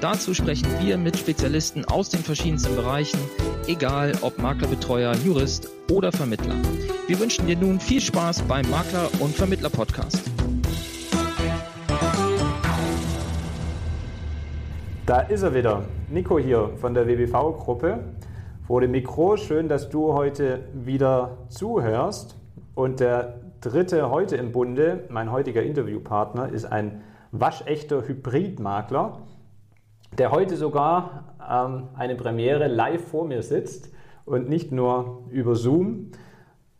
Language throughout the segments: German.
Dazu sprechen wir mit Spezialisten aus den verschiedensten Bereichen, egal ob Maklerbetreuer, Jurist oder Vermittler. Wir wünschen dir nun viel Spaß beim Makler- und Vermittler-Podcast. Da ist er wieder, Nico hier von der WBV-Gruppe. Vor dem Mikro, schön, dass du heute wieder zuhörst. Und der dritte heute im Bunde, mein heutiger Interviewpartner, ist ein waschechter Hybridmakler der heute sogar ähm, eine Premiere live vor mir sitzt und nicht nur über Zoom.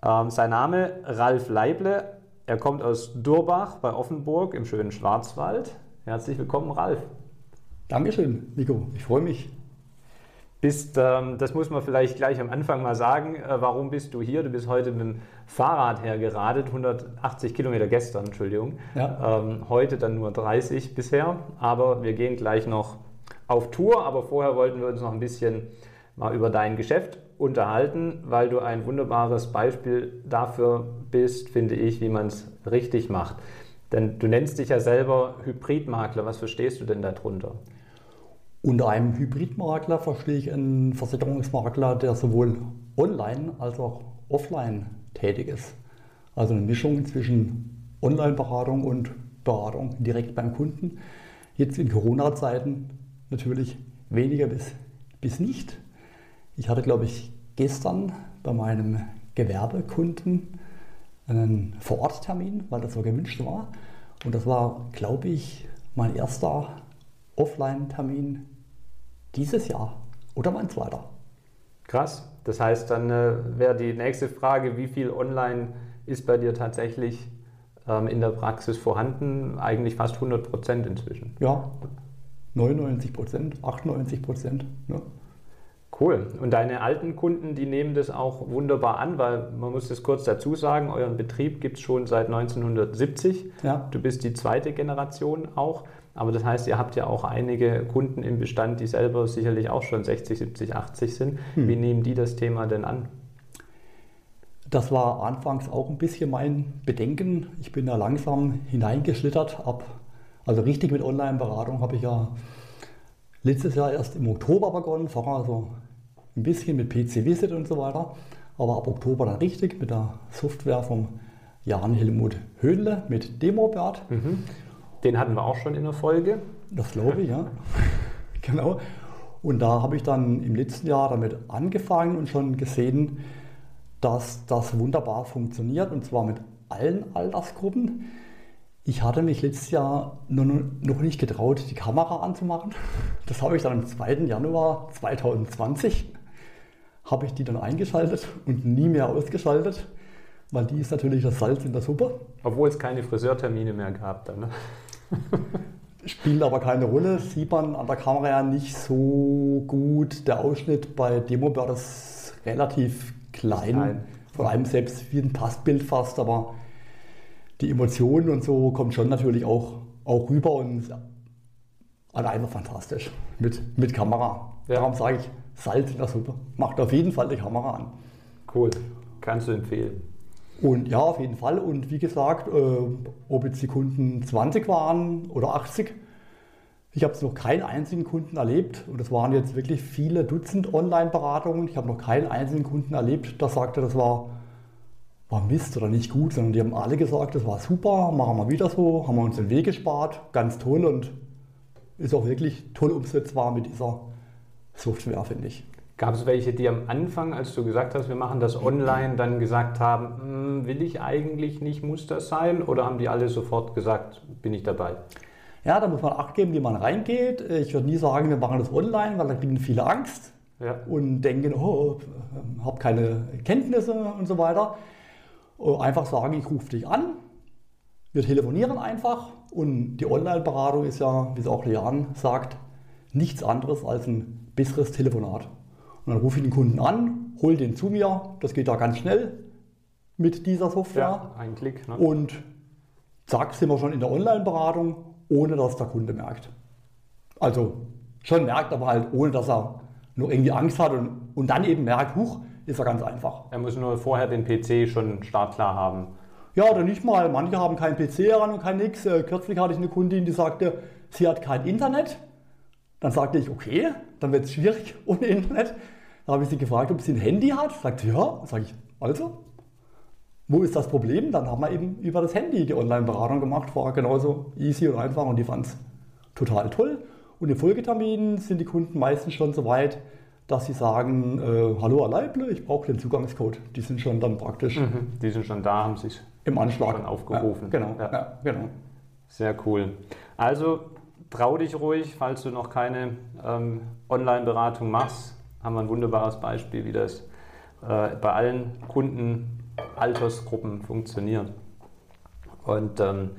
Ähm, sein Name Ralf Leible. Er kommt aus Durbach bei Offenburg im schönen Schwarzwald. Herzlich willkommen, Ralf. Dankeschön, Nico. Ich freue mich. Bist, ähm, das muss man vielleicht gleich am Anfang mal sagen. Äh, warum bist du hier? Du bist heute mit dem Fahrrad hergeradet, 180 Kilometer gestern, Entschuldigung. Ja. Ähm, heute dann nur 30 bisher, aber wir gehen gleich noch auf Tour, aber vorher wollten wir uns noch ein bisschen mal über dein Geschäft unterhalten, weil du ein wunderbares Beispiel dafür bist, finde ich, wie man es richtig macht. Denn du nennst dich ja selber Hybridmakler. Was verstehst du denn darunter? Unter einem Hybridmakler verstehe ich einen Versicherungsmakler, der sowohl online als auch offline tätig ist. Also eine Mischung zwischen Online-Beratung und Beratung direkt beim Kunden. Jetzt in Corona-Zeiten natürlich weniger bis, bis nicht. Ich hatte, glaube ich, gestern bei meinem Gewerbekunden einen Vororttermin, weil das so gewünscht war. Und das war, glaube ich, mein erster Offline-Termin dieses Jahr oder mein zweiter. Krass. Das heißt, dann äh, wäre die nächste Frage, wie viel Online ist bei dir tatsächlich ähm, in der Praxis vorhanden? Eigentlich fast 100 Prozent inzwischen. Ja, 99 Prozent, 98 Prozent. Ne? Cool. Und deine alten Kunden, die nehmen das auch wunderbar an, weil man muss das kurz dazu sagen, euren Betrieb gibt es schon seit 1970. Ja. Du bist die zweite Generation auch. Aber das heißt, ihr habt ja auch einige Kunden im Bestand, die selber sicherlich auch schon 60, 70, 80 sind. Hm. Wie nehmen die das Thema denn an? Das war anfangs auch ein bisschen mein Bedenken. Ich bin da langsam hineingeschlittert ab also richtig mit Online-Beratung habe ich ja letztes Jahr erst im Oktober begonnen, vorher so ein bisschen mit PC Visit und so weiter. Aber ab Oktober dann richtig mit der Software vom Jan Helmut Höhnle mit Demobert. Mhm. Den hatten wir auch schon in der Folge. Das glaube ich, ja. genau. Und da habe ich dann im letzten Jahr damit angefangen und schon gesehen, dass das wunderbar funktioniert und zwar mit allen Altersgruppen. Ich hatte mich letztes Jahr noch nicht getraut, die Kamera anzumachen. Das habe ich dann am 2. Januar 2020 habe ich die dann eingeschaltet und nie mehr ausgeschaltet, weil die ist natürlich das Salz in der Suppe. Obwohl es keine Friseurtermine mehr gab dann. Ne? Spielt aber keine Rolle, sieht man an der Kamera ja nicht so gut. Der Ausschnitt bei Demobird ist relativ klein, Nein. vor allem selbst wie ein Passbild fast, aber die Emotionen und so kommen schon natürlich auch, auch rüber und alleine fantastisch mit, mit Kamera. Ja. Darum sage ich, Salz in der Suppe. Macht auf jeden Fall die Kamera an. Cool, kannst du empfehlen. Und ja, auf jeden Fall. Und wie gesagt, äh, ob jetzt die Kunden 20 waren oder 80, ich habe es noch keinen einzigen Kunden erlebt. Und es waren jetzt wirklich viele Dutzend Online-Beratungen. Ich habe noch keinen einzigen Kunden erlebt, der sagte, das war war Mist oder nicht gut, sondern die haben alle gesagt, das war super, machen wir wieder so, haben wir uns den Weg gespart, ganz toll und ist auch wirklich toll umsetzbar mit dieser Software, finde ich. Gab es welche, die am Anfang, als du gesagt hast, wir machen das online, dann gesagt haben, hm, will ich eigentlich nicht, muss das sein? Oder haben die alle sofort gesagt, bin ich dabei? Ja, da muss man Acht geben, wie man reingeht. Ich würde nie sagen, wir machen das online, weil da kriegen viele Angst ja. und denken, oh, habe keine Kenntnisse und so weiter. Äh, einfach sagen, ich rufe dich an. Wir telefonieren einfach und die Online-Beratung ist ja, wie es auch Leon sagt, nichts anderes als ein besseres Telefonat. Und dann rufe ich den Kunden an, hole den zu mir, das geht da ganz schnell. mit dieser Software. Ja, ein Klick. Ne? Und zack, sind wir schon in der Online-Beratung, ohne dass der Kunde merkt. Also schon merkt, aber halt ohne, dass er nur irgendwie Angst hat und, und dann eben merkt, huch, ist er ganz einfach. Er muss nur vorher den PC schon startklar haben. Ja, oder nicht mal. Manche haben keinen PC heran und kein nix. Äh, kürzlich hatte ich eine Kundin, die sagte, sie hat kein Internet. Dann sagte ich, okay, dann wird es schwierig ohne Internet. Da habe ich sie gefragt, ob sie ein Handy hat. Sagt sie, ja. Sage ich, also, wo ist das Problem? Dann haben wir eben über das Handy die Online-Beratung gemacht. War genauso easy und einfach und die fand es total toll. Und in Folgeterminen sind die Kunden meistens schon so weit, dass sie sagen, äh, hallo Herr Leible, ich brauche den Zugangscode. Die sind schon dann praktisch Mhm. Die sind schon da, haben sich im Anschlag schon aufgerufen. Ja, genau, Ja. ja, genau. Sehr cool. Also trau dich ruhig, falls du noch keine ähm, Online-Beratung machst. Haben wir ein wunderbares Beispiel, wie das äh, bei allen Kundenaltersgruppen funktioniert. Und ähm,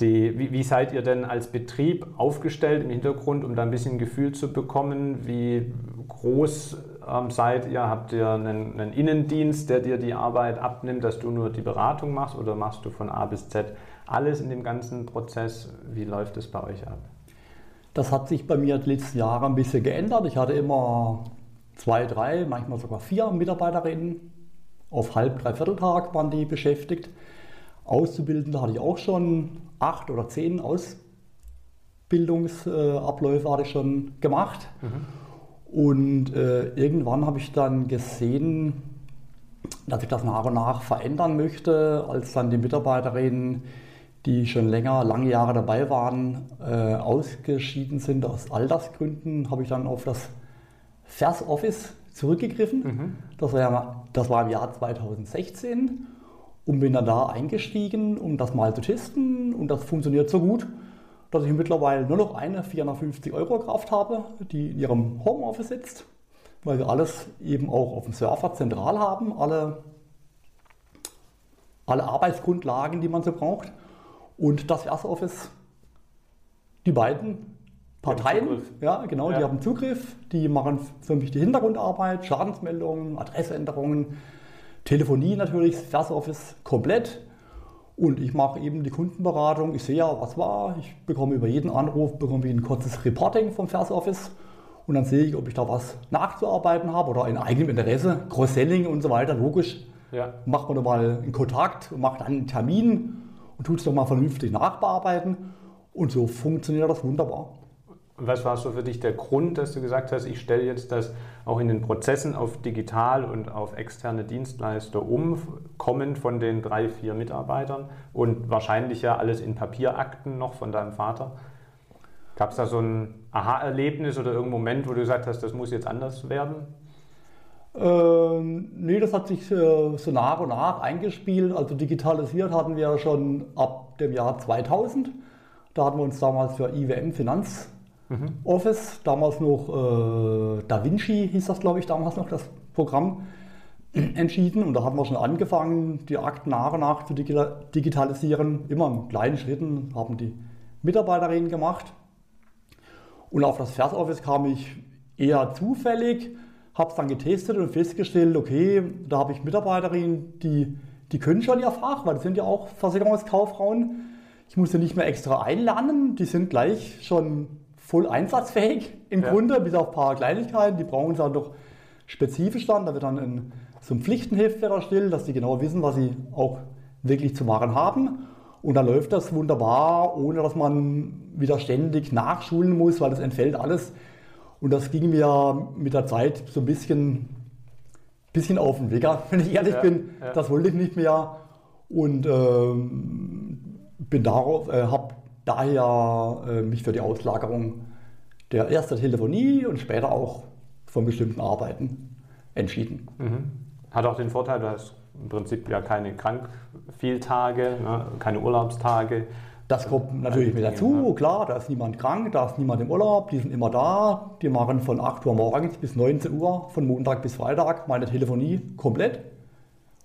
die, wie, wie seid ihr denn als Betrieb aufgestellt im Hintergrund, um da ein bisschen Gefühl zu bekommen? Wie groß ähm, seid ihr? Habt ihr einen, einen Innendienst, der dir die Arbeit abnimmt, dass du nur die Beratung machst oder machst du von A bis Z alles in dem ganzen Prozess? Wie läuft es bei euch ab? Das hat sich bei mir letzten Jahre ein bisschen geändert. Ich hatte immer zwei, drei, manchmal sogar vier Mitarbeiterinnen. Auf halb, dreiviertel Tag waren die beschäftigt. Auszubildende hatte ich auch schon acht oder zehn Ausbildungsabläufe hatte ich schon gemacht. Und äh, irgendwann habe ich dann gesehen, dass ich das nach und nach verändern möchte, als dann die Mitarbeiterinnen, die schon länger, lange Jahre dabei waren, äh, ausgeschieden sind aus Altersgründen, habe ich dann auf das Vers Office zurückgegriffen. Das, war ja, das war im Jahr 2016 und bin dann da eingestiegen, um das mal zu testen. Und das funktioniert so gut, dass ich mittlerweile nur noch eine 450 Euro Kraft habe, die in ihrem Homeoffice sitzt, weil wir alles eben auch auf dem Server zentral haben, alle, alle Arbeitsgrundlagen, die man so braucht. Und das Office, die beiden Parteien, ja genau, Ja. die haben Zugriff, die machen für mich die Hintergrundarbeit, Schadensmeldungen, Adressänderungen, Telefonie natürlich, Vers Office komplett. Und ich mache eben die Kundenberatung. Ich sehe ja, was war. Ich bekomme über jeden Anruf bekomme ich ein kurzes Reporting vom Vers Office. Und dann sehe ich, ob ich da was nachzuarbeiten habe oder in eigenem Interesse, Cross-Selling und so weiter. Logisch, Ja. macht man da mal einen Kontakt und macht dann einen Termin und tut es doch mal vernünftig nachbearbeiten. Und so funktioniert das wunderbar. Was war so für dich der Grund, dass du gesagt hast, ich stelle jetzt das auch in den Prozessen auf digital und auf externe Dienstleister um, kommend von den drei, vier Mitarbeitern und wahrscheinlich ja alles in Papierakten noch von deinem Vater? Gab es da so ein Aha-Erlebnis oder irgendeinen Moment, wo du gesagt hast, das muss jetzt anders werden? Ähm, nee, das hat sich äh, so nach und nach eingespielt. Also digitalisiert hatten wir schon ab dem Jahr 2000. Da hatten wir uns damals für IWM Finanz Office, damals noch äh, Da Vinci hieß das, glaube ich, damals noch das Programm, entschieden. Und da haben wir schon angefangen, die Akten nach und nach zu digita- digitalisieren. Immer in kleinen Schritten haben die Mitarbeiterinnen gemacht. Und auf das Vers Office kam ich eher zufällig, habe es dann getestet und festgestellt, okay, da habe ich Mitarbeiterinnen, die, die können schon ihr Fach, weil das sind ja auch Versicherungskauffrauen. Ich muss sie nicht mehr extra einlernen, die sind gleich schon voll einsatzfähig im Ja. Grunde, bis auf ein paar Kleinigkeiten. Die brauchen es dann doch spezifisch dann. Da wird dann ein, so ein Pflichtenheft erstellt, dass die genau wissen, was sie auch wirklich zu machen haben. Und dann läuft das wunderbar, ohne dass man wieder ständig nachschulen muss, weil das entfällt alles. Und das ging mir mit der Zeit so ein bisschen, bisschen auf den Wecker, wenn ich ehrlich Ja, bin. ja. Das wollte ich nicht mehr. Und ähm, bin darauf, äh, habe daher äh, mich für die Auslagerung der erst der Telefonie und später auch von bestimmten Arbeiten entschieden. Mhm. Hat auch den Vorteil, du hast im Prinzip ja keine Krankfehltage, ne, keine Urlaubstage. Das kommt natürlich mit dazu, klar, da ist niemand krank, da ist niemand im Urlaub, die sind immer da, die machen von 8 Uhr morgens bis 19 Uhr, von Montag bis Freitag meine Telefonie komplett.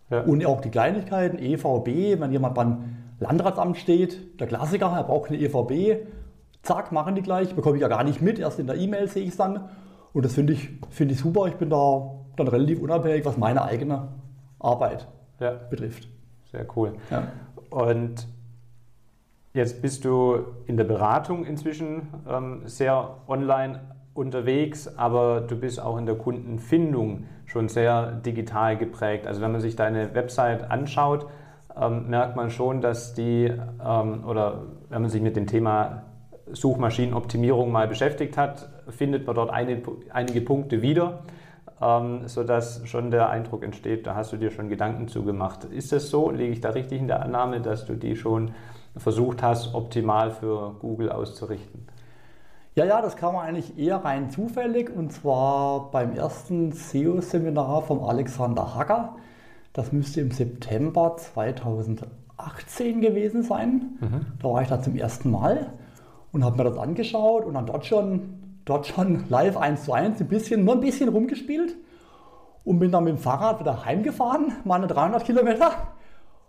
Ja. Und auch die Kleinigkeiten, EVB, wenn jemand beim Landratsamt steht, der Klassiker, er braucht eine EVB, zack, machen die gleich, bekomme ich ja gar nicht mit, erst in der E-Mail sehe ich es dann. Und das finde ich, finde ich super, ich bin da dann relativ unabhängig, was meine eigene Arbeit ja. betrifft. Sehr cool. Ja. Und jetzt bist du in der Beratung inzwischen ähm, sehr online unterwegs, aber du bist auch in der Kundenfindung schon sehr digital geprägt. Also wenn man sich deine Website anschaut, ähm, merkt man schon, dass die, ähm, oder wenn man sich mit dem Thema Suchmaschinenoptimierung mal beschäftigt hat, findet man dort eine, einige Punkte wieder, ähm, sodass schon der Eindruck entsteht, da hast du dir schon Gedanken zugemacht. Ist das so? Liege ich da richtig in der Annahme, dass du die schon versucht hast, optimal für Google auszurichten? Ja, ja, das kam eigentlich eher rein zufällig und zwar beim ersten SEO-Seminar vom Alexander Hacker. Das müsste im September 2018 gewesen sein. Mhm. Da war ich da zum ersten Mal und habe mir das angeschaut und dann dort schon, dort schon live 1 zu 1 ein bisschen, nur ein bisschen rumgespielt und bin dann mit dem Fahrrad wieder heimgefahren, meine 300 Kilometer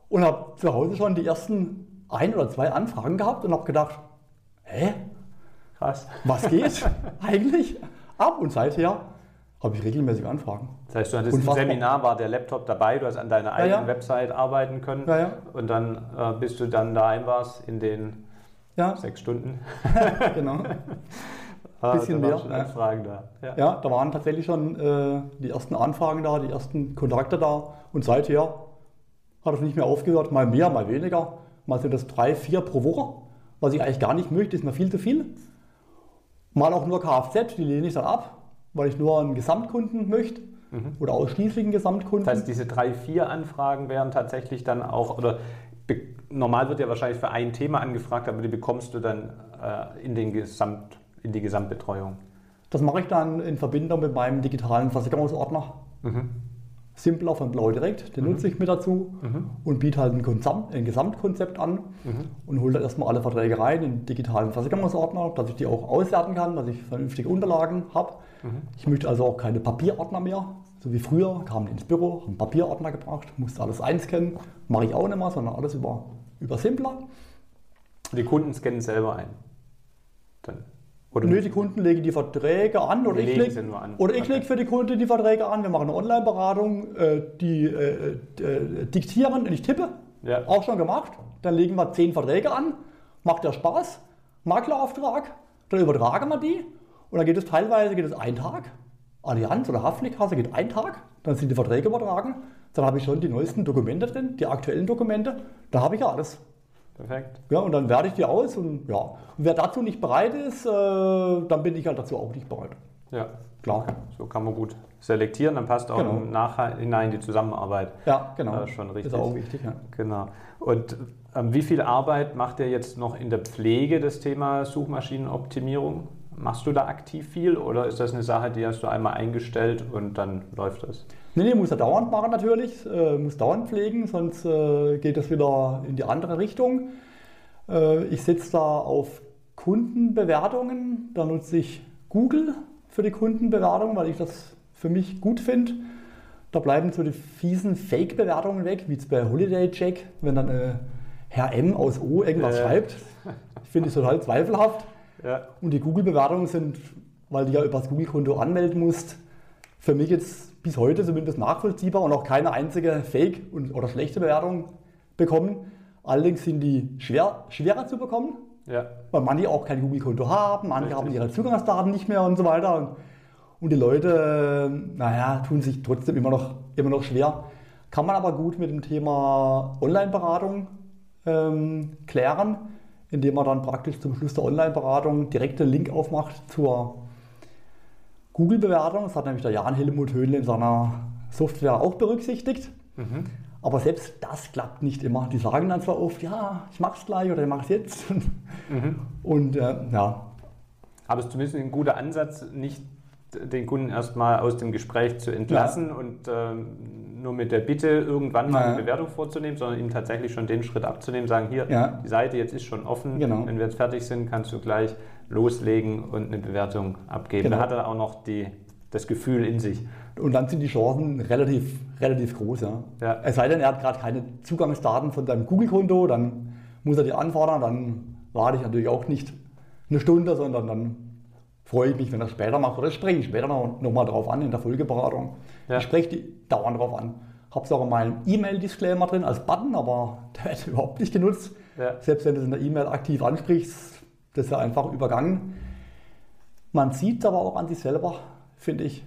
und habe zu Hause schon die ersten ein oder zwei Anfragen gehabt und habe gedacht, hä? Krass. Was geht eigentlich ab? Und seither habe ich regelmäßig Anfragen. Das heißt, du hattest ein Seminar, war der Laptop dabei, du hast an deiner eigenen ja, ja. Website arbeiten können ja, und dann, äh, bis du dann daheim warst, in den ja. Sechs Stunden. genau. Ein bisschen mehr. Schon Anfragen da. Ja. ja. da waren tatsächlich schon äh, die ersten Anfragen da, die ersten Kontakte da. Und seither hat es nicht mehr aufgehört. Mal mehr, mal weniger. Mal sind das drei, vier pro Woche. Was ich eigentlich gar nicht möchte, ist mir viel zu viel. Mal auch nur Kfz, die lehne ich dann ab, weil ich nur einen Gesamtkunden möchte. Mhm. Oder ausschließlich einen Gesamtkunden. Das heißt, diese drei, vier Anfragen wären tatsächlich dann auch, oder normal wird ja wahrscheinlich für ein Thema angefragt, aber die bekommst du dann äh, in, den Gesamt, in die Gesamtbetreuung. Das mache ich dann in Verbindung mit meinem digitalen Versicherungsordner. Mhm. Simpler von Blau Direkt, den mhm. nutze ich mit dazu mhm. und biete halt ein, Gesamt, ein Gesamtkonzept an mhm. und hole da erstmal alle Verträge rein in digitalen Versicherungsordner, dass ich die auch auswerten kann, dass ich vernünftige Unterlagen habe. Mhm. Ich möchte also auch keine Papierordner mehr, so wie früher, kamen ins Büro, haben Papierordner gebracht, musste alles einscannen. Mache ich auch nicht mehr, sondern alles über, über Simpler. Die Kunden scannen selber ein? Oder Nö, die Kunden legen die Verträge an oder ich lege okay. leg für die Kunden die Verträge an. Wir machen eine Online-Beratung, äh, die äh, äh, diktieren und ich tippe. Ja. Auch schon gemacht. Dann legen wir zehn Verträge an, macht ja Spaß, Maklerauftrag, dann übertragen wir die und dann geht es teilweise geht es einen Tag, Allianz oder Haftpflichtkasse geht ein Tag, dann sind die Verträge übertragen, dann habe ich schon die neuesten Dokumente drin, die aktuellen Dokumente, da habe ich ja alles. Perfekt. Ja, und dann werde ich die aus und ja. Und wer dazu nicht bereit ist, äh, dann bin ich halt dazu auch nicht bereit. Ja, klar. So kann man gut selektieren, dann passt auch genau. im Nachhinein die Zusammenarbeit. Ja, genau. Äh, schon richtig. Ist auch wichtig, ja. Genau. Und ähm, wie viel Arbeit macht ihr jetzt noch in der Pflege des Thema Suchmaschinenoptimierung? Machst du da aktiv viel oder ist das eine Sache, die hast du einmal eingestellt und dann läuft das? Nee, nee, muss er dauernd machen natürlich, äh, muss dauernd pflegen, sonst äh, geht das wieder in die andere Richtung. Äh, ich setze da auf Kundenbewertungen, da nutze ich Google für die Kundenbewertung, weil ich das für mich gut finde. Da bleiben so die fiesen Fake-Bewertungen weg, wie jetzt bei Holiday Check, wenn dann äh, Herr M aus O irgendwas schreibt. Ich finde es total zweifelhaft. Ja. Und die Google-Bewertungen sind, weil du ja über das Google-Konto anmelden musst, für mich jetzt bis heute zumindest nachvollziehbar und auch keine einzige Fake- oder schlechte Bewertung bekommen. Allerdings sind die schwer, schwerer zu bekommen, ja. weil manche auch kein Google-Konto haben, manche Richtig. haben ihre Zugangsdaten nicht mehr und so weiter. Und die Leute, naja, tun sich trotzdem immer noch, immer noch schwer. Kann man aber gut mit dem Thema Online-Beratung ähm, klären indem man dann praktisch zum Schluss der Online-Beratung direkt den Link aufmacht zur Google-Bewertung. Das hat nämlich der Jan Helmut Höhnle in seiner Software auch berücksichtigt. Mhm. Aber selbst das klappt nicht immer. Die sagen dann zwar oft, ja, ich mache es gleich oder ich mache es jetzt. Mhm. Und äh, ja. Aber es ist zumindest ein guter Ansatz, nicht den Kunden erstmal aus dem Gespräch zu entlassen ja. und ähm, nur mit der Bitte, irgendwann mal eine Bewertung vorzunehmen, sondern ihm tatsächlich schon den Schritt abzunehmen, sagen, hier, ja. die Seite jetzt ist schon offen, genau. wenn wir jetzt fertig sind, kannst du gleich loslegen und eine Bewertung abgeben. Genau. Da hat er auch noch die, das Gefühl in sich. Und dann sind die Chancen relativ, relativ groß. Ja. ja. Es sei denn, er hat gerade keine Zugangsdaten von seinem Google-Konto, dann muss er die anfordern, dann warte ich natürlich auch nicht eine Stunde, sondern dann freue ich mich, wenn er später macht oder spreche ich später noch, noch mal drauf an in der Folgeberatung. Ja. Ich spreche die dauernd drauf an. habe es auch in meinem E-Mail-Disclaimer drin als Button, aber der wird überhaupt nicht genutzt. Ja. Selbst wenn du es in der E-Mail aktiv ansprichst, das ist ja einfach übergangen. Man sieht aber auch an sich selber, finde ich.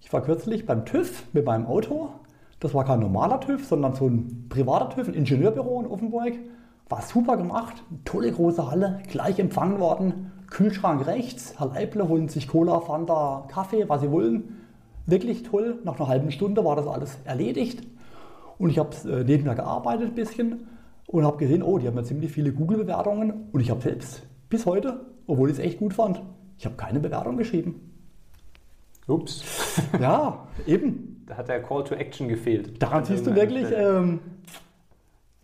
Ich war kürzlich beim TÜV mit meinem Auto. Das war kein normaler TÜV, sondern so ein privater TÜV, ein Ingenieurbüro in Offenburg. War super gemacht, tolle große Halle, gleich empfangen worden. Kühlschrank rechts, Herr Leible holen sich Cola, Fanta, Kaffee, was sie wollen. Wirklich toll. Nach einer halben Stunde war das alles erledigt. Und ich habe äh, nebenher gearbeitet ein bisschen und habe gesehen, oh, die haben ja ziemlich viele Google-Bewertungen. Und ich habe selbst bis heute, obwohl ich es echt gut fand, ich habe keine Bewertung geschrieben. Ups. ja, eben. Da hat der Call to Action gefehlt. Daran siehst du wirklich, ähm,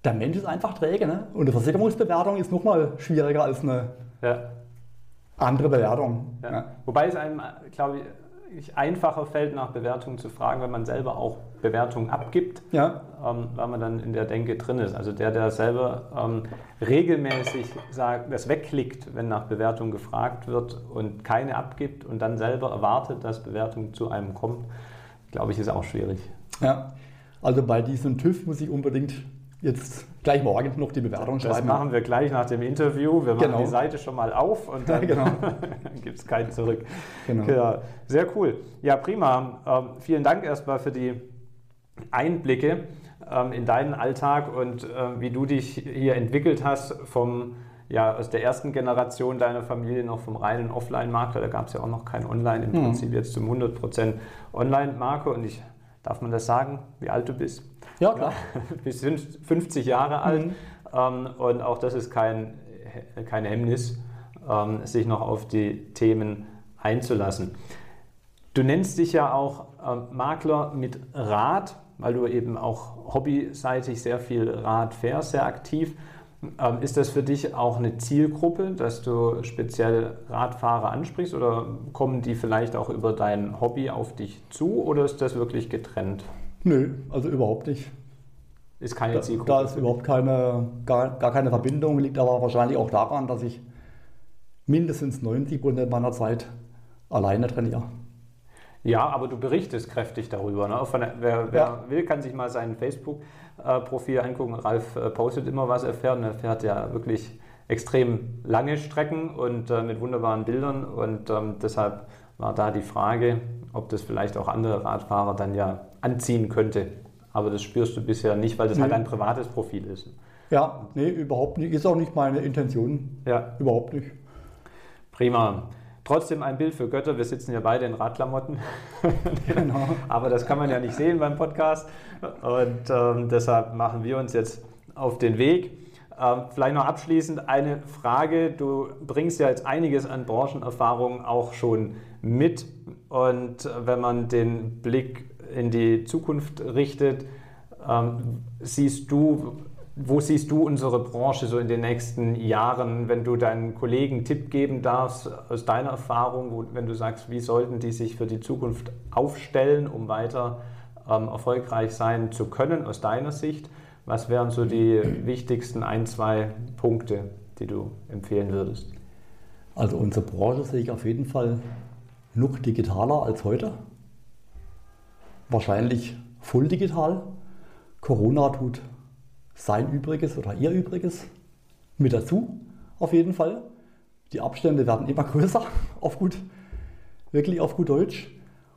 der Mensch ist einfach träge. Ne? Und eine Versicherungsbewertung ist nochmal schwieriger als eine ja. Andere Bewertung. Ja. Ja. Wobei es einem, glaube ich, einfacher fällt, nach Bewertungen zu fragen, wenn man selber auch Bewertungen abgibt, ja. ähm, weil man dann in der Denke drin ist. Also der, der selber ähm, regelmäßig sagt, das wegklickt, wenn nach Bewertungen gefragt wird und keine abgibt und dann selber erwartet, dass Bewertung zu einem kommt, glaube ich, ist auch schwierig. Ja, also bei diesem TÜV muss ich unbedingt jetzt gleich morgen noch die Bewertung schreiben. Das machen wir gleich nach dem Interview. Wir machen genau. die Seite schon mal auf und dann genau. gibt es keinen zurück. Genau. Ja, sehr cool. Ja, prima. Ähm, vielen Dank erstmal für die Einblicke ähm, in deinen Alltag und äh, wie du dich hier entwickelt hast vom ja, aus der ersten Generation deiner Familie noch vom reinen Offline-Markt, da gab es ja auch noch kein Online, im mhm. Prinzip jetzt zum 100% Online-Marke und ich, darf man das sagen, wie alt du bist? Ja, klar. Bist 50 Jahre alt mhm. ähm, und auch das ist kein, kein Hemmnis, ähm, sich noch auf die Themen einzulassen. Du nennst dich ja auch ähm, Makler mit Rad, weil du eben auch hobbyseitig sehr viel Rad fährst, sehr aktiv. Ähm, ist das für dich auch eine Zielgruppe, dass du speziell Radfahrer ansprichst oder kommen die vielleicht auch über dein Hobby auf dich zu oder ist das wirklich getrennt? Nö, also überhaupt nicht. Ist keine da, Zielgruppe. Da ist überhaupt keine, gar, gar keine Verbindung, liegt aber wahrscheinlich auch daran, dass ich mindestens 90 Prozent meiner Zeit alleine trainiere. Ja, aber du berichtest kräftig darüber. Ne? Der, wer, wer ja. will, kann sich mal sein Facebook-Profil angucken. Ralf äh, postet immer, was er fährt. Und er fährt ja wirklich extrem lange Strecken und äh, mit wunderbaren Bildern. Und ähm, deshalb war da die Frage, ob das vielleicht auch andere Radfahrer dann ja anziehen könnte. Aber das spürst du bisher nicht, weil das halt nee. halt ein privates Profil ist. Ja, nee, überhaupt nicht. Ist auch nicht meine Intention. Ja. Überhaupt nicht. Prima. Trotzdem ein Bild für Götter. Wir sitzen ja beide in Radklamotten. Genau. Aber das kann man ja nicht sehen beim Podcast. Und ähm, deshalb machen wir uns jetzt auf den Weg. Ähm, vielleicht noch abschließend eine Frage. Du bringst ja jetzt einiges an Branchenerfahrung auch schon mit. Und wenn man den Blick in die Zukunft richtet, ähm, siehst du, wo siehst du unsere Branche so in den nächsten Jahren, wenn du deinen Kollegen Tipp geben darfst aus deiner Erfahrung, wo, wenn du sagst, wie sollten die sich für die Zukunft aufstellen, um weiter ähm, erfolgreich sein zu können aus deiner Sicht? Was wären so die wichtigsten ein, zwei Punkte, die du empfehlen würdest? Also unsere Branche sehe ich auf jeden Fall noch digitaler als heute wahrscheinlich voll digital. Corona tut sein Übriges oder ihr Übriges mit dazu, auf jeden Fall. Die Abstände werden immer größer, auf gut, wirklich auf gut Deutsch.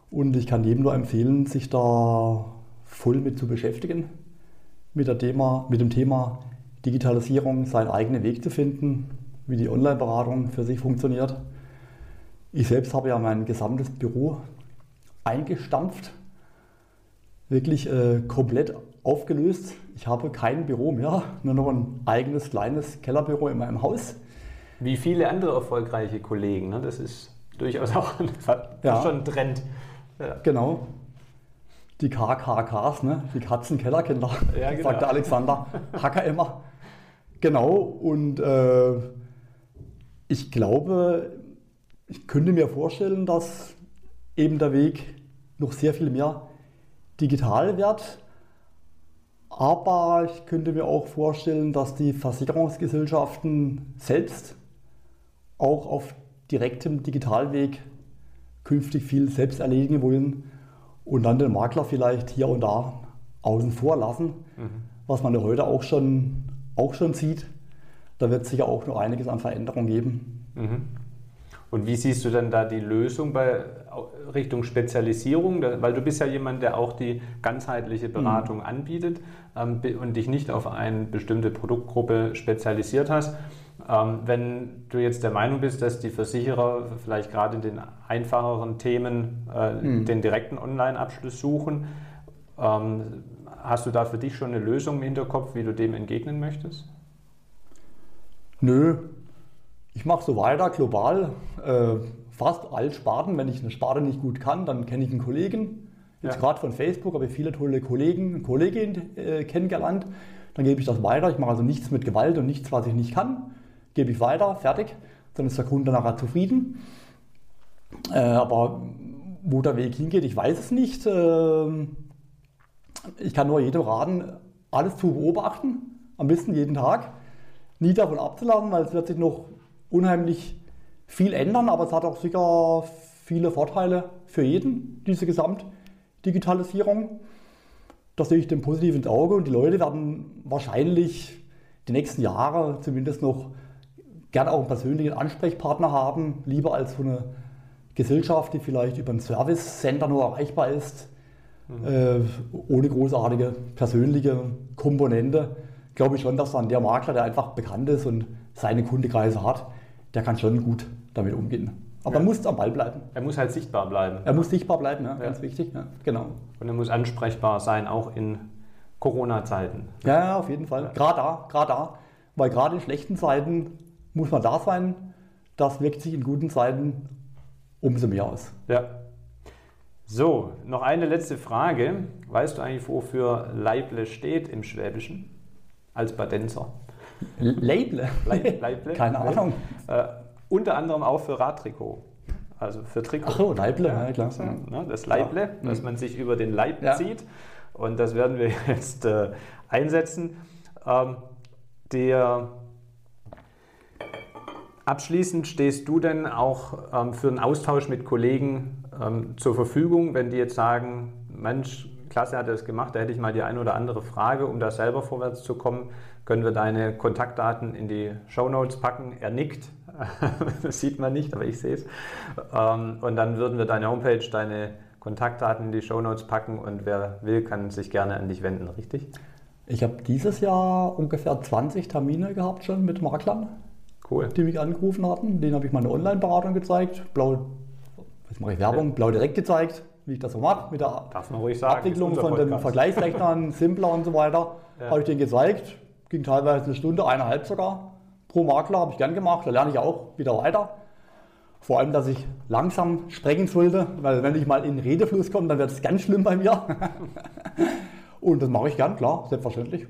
Und ich kann jedem nur empfehlen, sich da voll mit zu beschäftigen, mit, der Thema, mit dem Thema Digitalisierung, seinen eigenen Weg zu finden, wie die Online-Beratung für sich funktioniert. Ich selbst habe ja mein gesamtes Büro eingestampft wirklich äh, komplett aufgelöst. Ich habe kein Büro mehr, nur noch ein eigenes kleines Kellerbüro in meinem Haus. Wie viele andere erfolgreiche Kollegen. Ne? Das ist durchaus auch ein, ja. schon ein Trend. Ja. Genau. Die KKKs, ne? die Katzenkellerkinder, ja, genau. sagte Alexander Hacker immer. Genau, und äh, ich glaube, ich könnte mir vorstellen, dass eben der Weg noch sehr viel mehr digital wird. Aber ich könnte mir auch vorstellen, dass die Versicherungsgesellschaften selbst auch auf direktem Digitalweg künftig viel selbst erledigen wollen und dann den Makler vielleicht hier und da außen vor lassen, mhm. was man ja heute auch schon, auch schon sieht. Da wird es sicher auch noch einiges an Veränderungen geben. Mhm. Und wie siehst du denn da die Lösung bei Richtung Spezialisierung? Weil du bist ja jemand, der auch die ganzheitliche mhm. Beratung mhm. anbietet ähm, und dich nicht auf eine bestimmte Produktgruppe spezialisiert hast. Ähm, wenn du jetzt der Meinung bist, dass die Versicherer vielleicht gerade in den einfacheren Themen äh, mhm. den direkten Online-Abschluss suchen, ähm, hast du da für dich schon eine Lösung im Hinterkopf, wie du dem entgegnen möchtest? Nö, ich mache so weiter global. Äh, fast alle Sparten. Wenn ich eine Sparte nicht gut kann, dann kenne ich einen Kollegen. Jetzt ja. gerade von Facebook habe ich viele tolle Kollegen und Kolleginnen äh, kennengelernt. Dann gebe ich das weiter. Ich mache also nichts mit Gewalt und nichts, was ich nicht kann. Gebe ich weiter, fertig. Dann ist der Kunde nachher zufrieden. Äh, aber wo der Weg hingeht, ich weiß es nicht. Äh, ich kann nur jedem raten, alles zu beobachten. Am besten jeden Tag. Nie davon abzulassen, weil es wird sich noch unheimlich viel ändern, aber es hat auch sicher viele Vorteile für jeden, diese Gesamtdigitalisierung. Da sehe ich dem positiv ins Auge und die Leute werden wahrscheinlich die nächsten Jahre zumindest noch gerne auch einen persönlichen Ansprechpartner haben, lieber als so eine Gesellschaft, die vielleicht über einen Service Center nur erreichbar ist, mhm. äh, ohne großartige persönliche Komponente. Glaube ich schon, dass dann der Makler, der einfach bekannt ist und seine Kundekreise hat, der kann schon gut damit umgehen. Aber ja. er muss am Ball bleiben. Er muss halt sichtbar bleiben. Er muss sichtbar bleiben, ja, ganz wichtig. Ja, genau. Und er muss ansprechbar sein, auch in Corona-Zeiten. Ja, auf jeden Fall. Gerade da, gerade da. Weil gerade in schlechten Zeiten muss man da sein. Das wirkt sich in guten Zeiten umso mehr aus. Ja. So, noch eine letzte Frage. Weißt du eigentlich, wofür Leible steht im Schwäbischen als Badenzer? Label? Leible? Keine Ahnung. Äh, unter anderem auch für Radtrikot. Also für Trikot. Ach so, Leible, ja, ja klar. Ne, das Leible, ja. dass mhm. man sich über den Leib ja. zieht. Und das werden wir jetzt äh, einsetzen. Ähm, der Abschließend stehst du denn auch ähm, für einen Austausch mit Kollegen ähm, zur Verfügung, wenn die jetzt sagen, Mensch, klasse hat er das gemacht, da hätte ich mal die eine oder andere Frage, um da selber vorwärts zu kommen, können wir deine Kontaktdaten in die Show Notes packen. Er nickt, das sieht man nicht, aber ich sehe es. Ähm, und dann würden wir deine Homepage, deine Kontaktdaten in die Show Notes packen und wer will, kann sich gerne an dich wenden, richtig? Ich habe dieses Jahr ungefähr 20 Termine gehabt schon mit Maklern, cool. die mich angerufen hatten. Denen habe ich meine Online-Beratung gezeigt, blau, jetzt mache ich Werbung, ja. blau direkt gezeigt, wie ich das so mache, mit der Abwicklung von den Vergleichsrechnern, Simpler und so weiter. Ja. Habe ich denen gezeigt, ging teilweise eine Stunde, eineinhalb sogar pro Makler, habe ich gern gemacht, da lerne ich auch wieder weiter. Vor allem, dass ich langsam sprechen sollte, weil wenn ich mal in den Redefluss komme, dann wird es ganz schlimm bei mir. Und das mache ich gern, klar, selbstverständlich.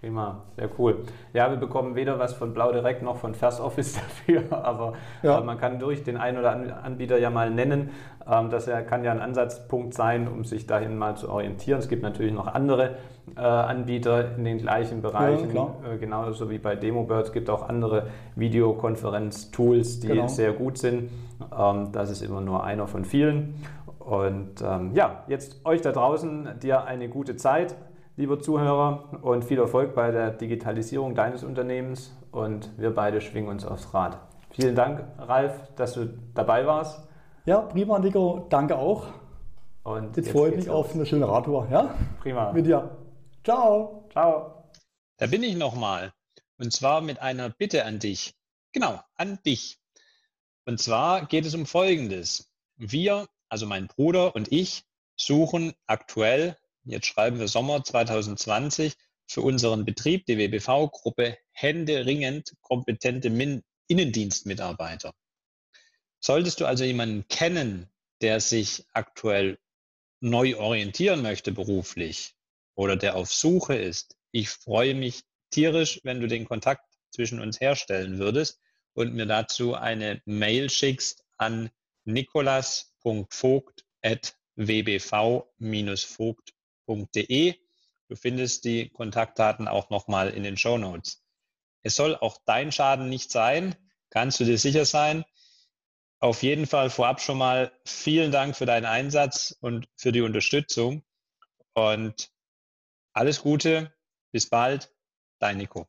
Prima, sehr cool. Ja, wir bekommen weder was von Blau Direkt noch von First Office dafür, aber ja. äh, man kann durch den einen oder anderen Anbieter ja mal nennen. Ähm, das kann ja ein Ansatzpunkt sein, um sich dahin mal zu orientieren. Es gibt natürlich noch andere äh, Anbieter in den gleichen Bereichen, ja, äh, genauso wie bei DemoBird. Es gibt auch andere Videokonferenz-Tools, die genau. sehr gut sind. Ähm, das ist immer nur einer von vielen. Und ähm, ja, jetzt euch da draußen, dir eine gute Zeit lieber Zuhörer, und viel Erfolg bei der Digitalisierung deines Unternehmens. Und wir beide schwingen uns aufs Rad. Vielen Dank, Ralf, dass du dabei warst. Ja, prima, Nico. Danke auch. Und jetzt, jetzt freue ich mich auf eine schöne Radtour. Ja? Prima. Mit dir. Ciao. Ciao. Da bin ich nochmal. Und zwar mit einer Bitte an dich. Genau, an dich. Und zwar geht es um Folgendes. Wir, also mein Bruder und ich, suchen aktuell jetzt schreiben wir Sommer 2020, für unseren Betrieb, die WBV-Gruppe, händeringend kompetente Min Innendienstmitarbeiter. Solltest du also jemanden kennen, der sich aktuell neu orientieren möchte beruflich oder der auf Suche ist, ich freue mich tierisch, wenn du den Kontakt zwischen uns herstellen würdest und mir dazu eine Mail schickst an nikolas.vogt.wbv-vogt www.ccc.de. Du findest die Kontaktdaten auch nochmal in den Show Notes. Es soll auch dein Schaden nicht sein, kannst du dir sicher sein. Auf jeden Fall vorab schon mal vielen Dank für deinen Einsatz und für die Unterstützung. Und Alles Gute, bis bald, dein Nico.